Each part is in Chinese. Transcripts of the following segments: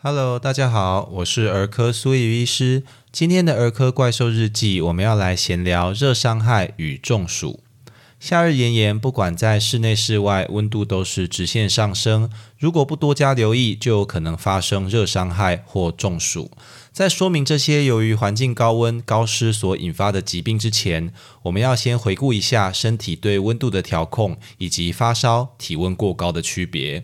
Hello，大家好，我是儿科苏怡医师。今天的儿科怪兽日记，我们要来闲聊热伤害与中暑。夏日炎炎，不管在室内室外，温度都是直线上升。如果不多加留意，就有可能发生热伤害或中暑。在说明这些由于环境高温、高湿所引发的疾病之前，我们要先回顾一下身体对温度的调控以及发烧、体温过高的区别。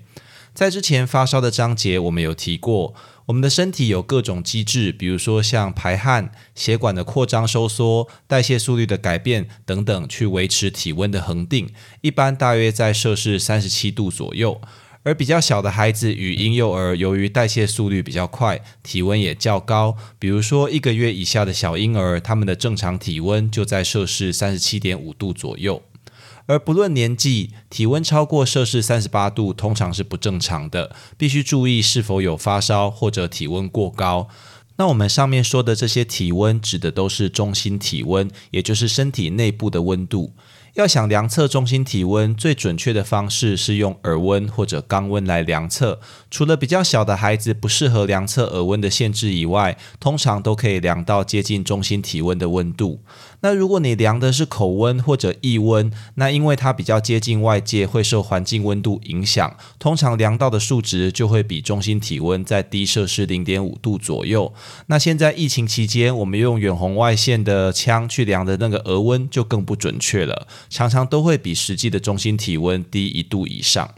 在之前发烧的章节，我们有提过，我们的身体有各种机制，比如说像排汗、血管的扩张收缩、代谢速率的改变等等，去维持体温的恒定，一般大约在摄氏三十七度左右。而比较小的孩子与婴幼儿，由于代谢速率比较快，体温也较高，比如说一个月以下的小婴儿，他们的正常体温就在摄氏三十七点五度左右。而不论年纪，体温超过摄氏三十八度通常是不正常的，必须注意是否有发烧或者体温过高。那我们上面说的这些体温，指的都是中心体温，也就是身体内部的温度。要想量测中心体温，最准确的方式是用耳温或者肛温来量测。除了比较小的孩子不适合量测耳温的限制以外，通常都可以量到接近中心体温的温度。那如果你量的是口温或者腋温，那因为它比较接近外界，会受环境温度影响，通常量到的数值就会比中心体温在低摄氏零点五度左右。那现在疫情期间，我们用远红外线的枪去量的那个额温就更不准确了。常常都会比实际的中心体温低一度以上。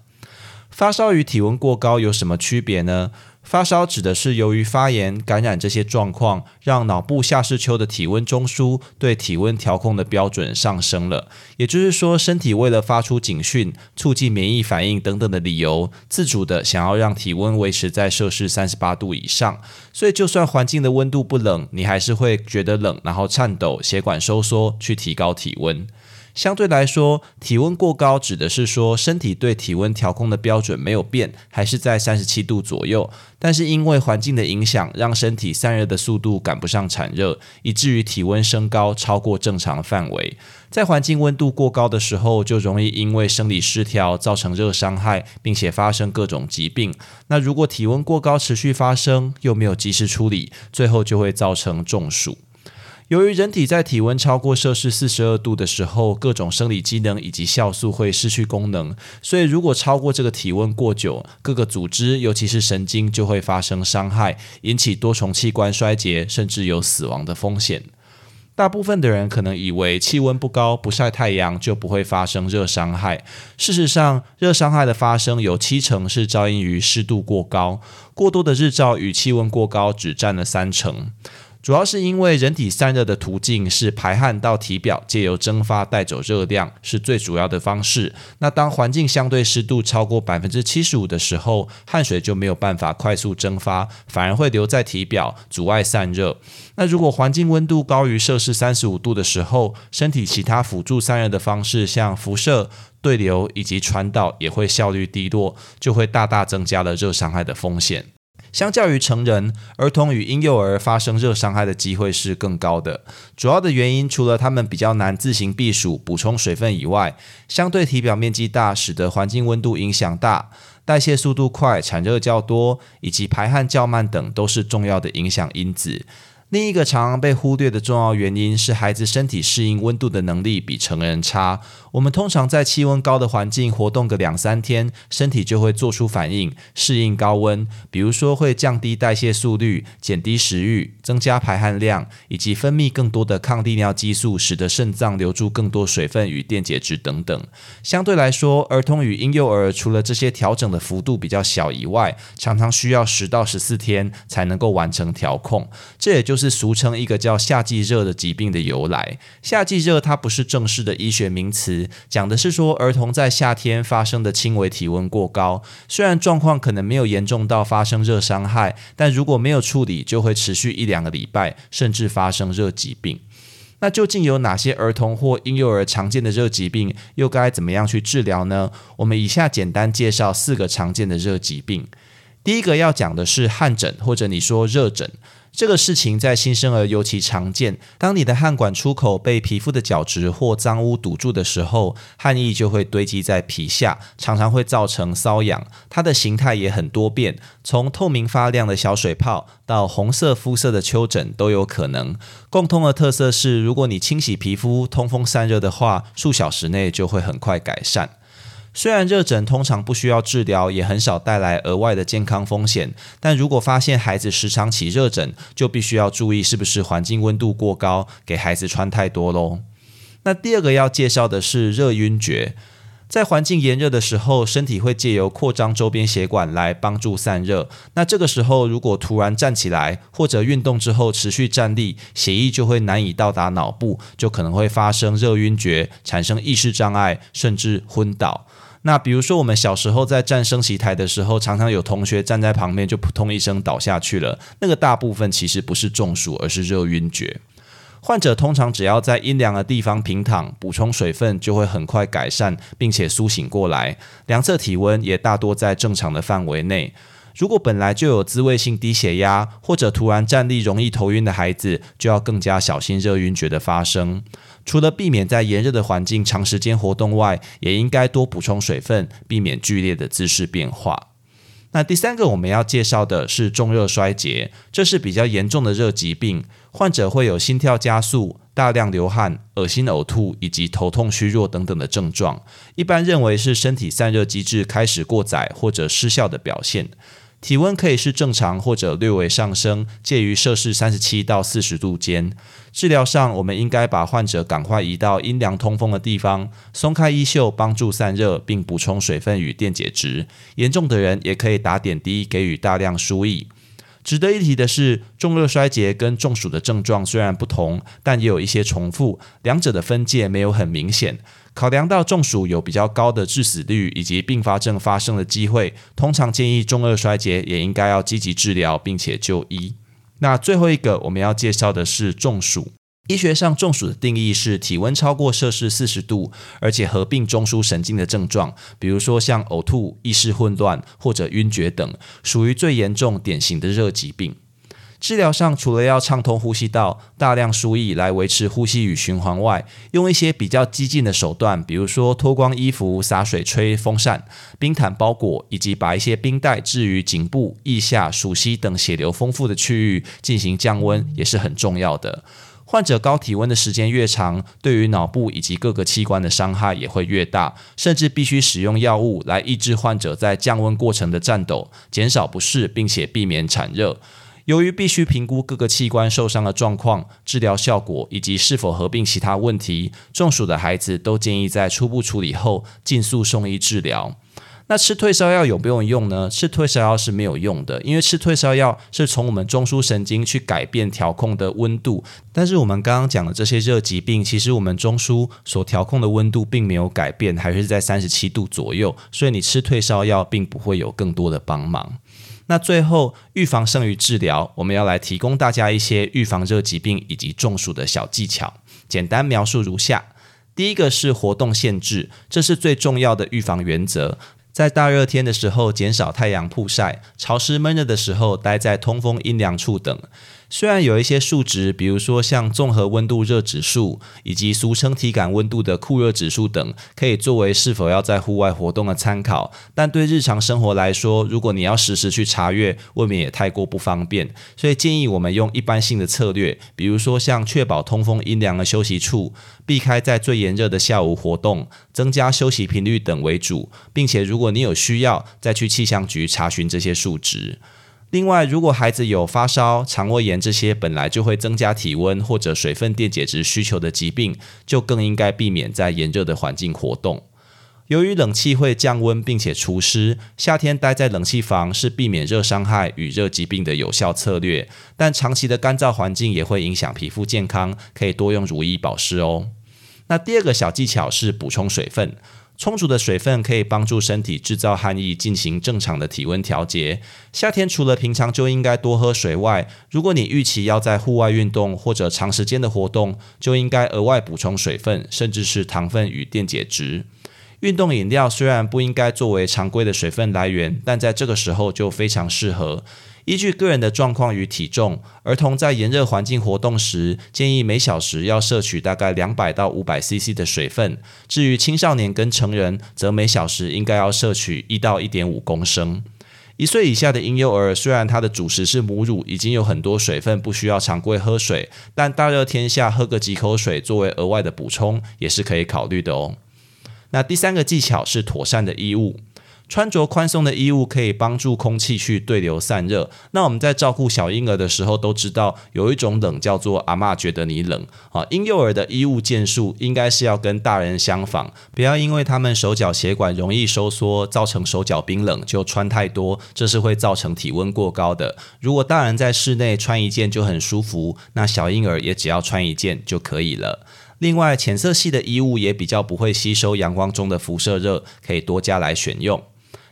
发烧与体温过高有什么区别呢？发烧指的是由于发炎、感染这些状况，让脑部下视丘的体温中枢对体温调控的标准上升了。也就是说，身体为了发出警讯、促进免疫反应等等的理由，自主的想要让体温维持在摄氏三十八度以上。所以，就算环境的温度不冷，你还是会觉得冷，然后颤抖、血管收缩，去提高体温。相对来说，体温过高指的是说身体对体温调控的标准没有变，还是在三十七度左右。但是因为环境的影响，让身体散热的速度赶不上产热，以至于体温升高超过正常范围。在环境温度过高的时候，就容易因为生理失调造成热伤害，并且发生各种疾病。那如果体温过高持续发生，又没有及时处理，最后就会造成中暑。由于人体在体温超过摄氏四十二度的时候，各种生理机能以及酵素会失去功能，所以如果超过这个体温过久，各个组织，尤其是神经，就会发生伤害，引起多重器官衰竭，甚至有死亡的风险。大部分的人可能以为气温不高，不晒太阳就不会发生热伤害。事实上，热伤害的发生有七成是噪音于湿度过高，过多的日照与气温过高只占了三成。主要是因为人体散热的途径是排汗到体表，借由蒸发带走热量，是最主要的方式。那当环境相对湿度超过百分之七十五的时候，汗水就没有办法快速蒸发，反而会留在体表，阻碍散热。那如果环境温度高于摄氏三十五度的时候，身体其他辅助散热的方式，像辐射、对流以及传导，也会效率低落，就会大大增加了热伤害的风险。相较于成人，儿童与婴幼儿发生热伤害的机会是更高的。主要的原因除了他们比较难自行避暑、补充水分以外，相对体表面积大，使得环境温度影响大，代谢速度快、产热较多，以及排汗较慢等，都是重要的影响因子。另一个常常被忽略的重要原因是，孩子身体适应温度的能力比成人差。我们通常在气温高的环境活动个两三天，身体就会做出反应，适应高温。比如说，会降低代谢速率、减低食欲、增加排汗量，以及分泌更多的抗利尿激素，使得肾脏留住更多水分与电解质等等。相对来说，儿童与婴幼儿除了这些调整的幅度比较小以外，常常需要十到十四天才能够完成调控。这也就。是俗称一个叫夏季热的疾病的由来。夏季热它不是正式的医学名词，讲的是说儿童在夏天发生的轻微体温过高，虽然状况可能没有严重到发生热伤害，但如果没有处理，就会持续一两个礼拜，甚至发生热疾病。那究竟有哪些儿童或婴幼儿常见的热疾病，又该怎么样去治疗呢？我们以下简单介绍四个常见的热疾病。第一个要讲的是汗疹，或者你说热疹。这个事情在新生儿尤其常见。当你的汗管出口被皮肤的角质或脏污堵住的时候，汗液就会堆积在皮下，常常会造成瘙痒。它的形态也很多变，从透明发亮的小水泡到红色肤色的丘疹都有可能。共通的特色是，如果你清洗皮肤、通风散热的话，数小时内就会很快改善。虽然热疹通常不需要治疗，也很少带来额外的健康风险，但如果发现孩子时常起热疹，就必须要注意是不是环境温度过高，给孩子穿太多喽。那第二个要介绍的是热晕厥，在环境炎热的时候，身体会借由扩张周边血管来帮助散热。那这个时候如果突然站起来，或者运动之后持续站立，血液就会难以到达脑部，就可能会发生热晕厥，产生意识障碍，甚至昏倒。那比如说，我们小时候在站升旗台的时候，常常有同学站在旁边就扑通一声倒下去了。那个大部分其实不是中暑，而是热晕厥。患者通常只要在阴凉的地方平躺，补充水分，就会很快改善，并且苏醒过来。量测体温也大多在正常的范围内。如果本来就有自卫性低血压，或者突然站立容易头晕的孩子，就要更加小心热晕厥的发生。除了避免在炎热的环境长时间活动外，也应该多补充水分，避免剧烈的姿势变化。那第三个我们要介绍的是重热衰竭，这是比较严重的热疾病，患者会有心跳加速、大量流汗、恶心呕吐以及头痛虚弱等等的症状。一般认为是身体散热机制开始过载或者失效的表现。体温可以是正常或者略微上升，介于摄氏三十七到四十度间。治疗上，我们应该把患者赶快移到阴凉通风的地方，松开衣袖帮助散热，并补充水分与电解质。严重的人也可以打点滴，给予大量输液。值得一提的是，重热衰竭跟中暑的症状虽然不同，但也有一些重复，两者的分界没有很明显。考量到中暑有比较高的致死率以及并发症发生的机会，通常建议中热衰竭也应该要积极治疗并且就医。那最后一个我们要介绍的是中暑。医学上中暑的定义是体温超过摄氏四十度，而且合并中枢神经的症状，比如说像呕吐、意识混乱或者晕厥等，属于最严重典型的热疾病。治疗上，除了要畅通呼吸道、大量输液来维持呼吸与循环外，用一些比较激进的手段，比如说脱光衣服、洒水、吹风扇、冰毯包裹，以及把一些冰袋置于颈部、腋下、属膝等血流丰富的区域进行降温，也是很重要的。患者高体温的时间越长，对于脑部以及各个器官的伤害也会越大，甚至必须使用药物来抑制患者在降温过程的颤抖，减少不适，并且避免产热。由于必须评估各个器官受伤的状况、治疗效果以及是否合并其他问题，中暑的孩子都建议在初步处理后尽速送医治疗。那吃退烧药有没有用呢？吃退烧药是没有用的，因为吃退烧药是从我们中枢神经去改变调控的温度。但是我们刚刚讲的这些热疾病，其实我们中枢所调控的温度并没有改变，还是在三十七度左右，所以你吃退烧药并不会有更多的帮忙。那最后，预防胜于治疗，我们要来提供大家一些预防热疾病以及中暑的小技巧。简单描述如下：第一个是活动限制，这是最重要的预防原则。在大热天的时候，减少太阳曝晒；潮湿闷热的时候，待在通风阴凉处等。虽然有一些数值，比如说像综合温度热指数以及俗称体感温度的酷热指数等，可以作为是否要在户外活动的参考，但对日常生活来说，如果你要实时去查阅，未免也太过不方便。所以建议我们用一般性的策略，比如说像确保通风阴凉的休息处，避开在最炎热的下午活动，增加休息频率等为主，并且如果你有需要，再去气象局查询这些数值。另外，如果孩子有发烧、肠胃炎这些本来就会增加体温或者水分电解质需求的疾病，就更应该避免在炎热的环境活动。由于冷气会降温并且除湿，夏天待在冷气房是避免热伤害与热疾病的有效策略。但长期的干燥环境也会影响皮肤健康，可以多用乳液保湿哦。那第二个小技巧是补充水分。充足的水分可以帮助身体制造汗液，进行正常的体温调节。夏天除了平常就应该多喝水外，如果你预期要在户外运动或者长时间的活动，就应该额外补充水分，甚至是糖分与电解质。运动饮料虽然不应该作为常规的水分来源，但在这个时候就非常适合。依据个人的状况与体重，儿童在炎热环境活动时，建议每小时要摄取大概两百到五百 CC 的水分。至于青少年跟成人，则每小时应该要摄取一到一点五公升。一岁以下的婴幼儿，虽然他的主食是母乳，已经有很多水分，不需要常规喝水，但大热天下喝个几口水作为额外的补充，也是可以考虑的哦。那第三个技巧是妥善的衣物。穿着宽松的衣物可以帮助空气去对流散热。那我们在照顾小婴儿的时候，都知道有一种冷叫做“阿妈觉得你冷”啊。婴幼儿的衣物件数应该是要跟大人相仿，不要因为他们手脚血管容易收缩，造成手脚冰冷就穿太多，这是会造成体温过高的。如果大人在室内穿一件就很舒服，那小婴儿也只要穿一件就可以了。另外，浅色系的衣物也比较不会吸收阳光中的辐射热，可以多加来选用。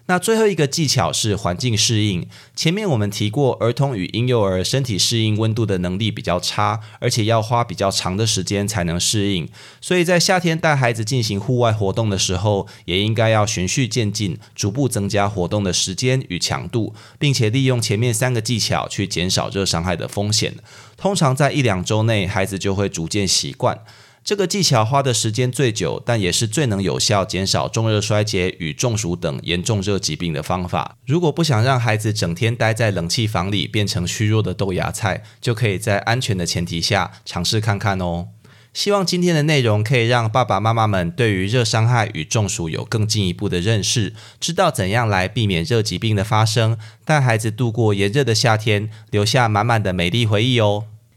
那最后一个技巧是环境适应。前面我们提过，儿童与婴幼儿身体适应温度的能力比较差，而且要花比较长的时间才能适应。所以在夏天带孩子进行户外活动的时候，也应该要循序渐进，逐步增加活动的时间与强度，并且利用前面三个技巧去减少热伤害的风险。通常在一两周内，孩子就会逐渐习惯。这个技巧花的时间最久，但也是最能有效减少中热衰竭与中暑等严重热疾病的方法。如果不想让孩子整天待在冷气房里变成虚弱的豆芽菜，就可以在安全的前提下尝试看看哦。希望今天的内容可以让爸爸妈妈们对于热伤害与中暑有更进一步的认识，知道怎样来避免热疾病的发生，带孩子度过炎热的夏天，留下满满的美丽回忆哦。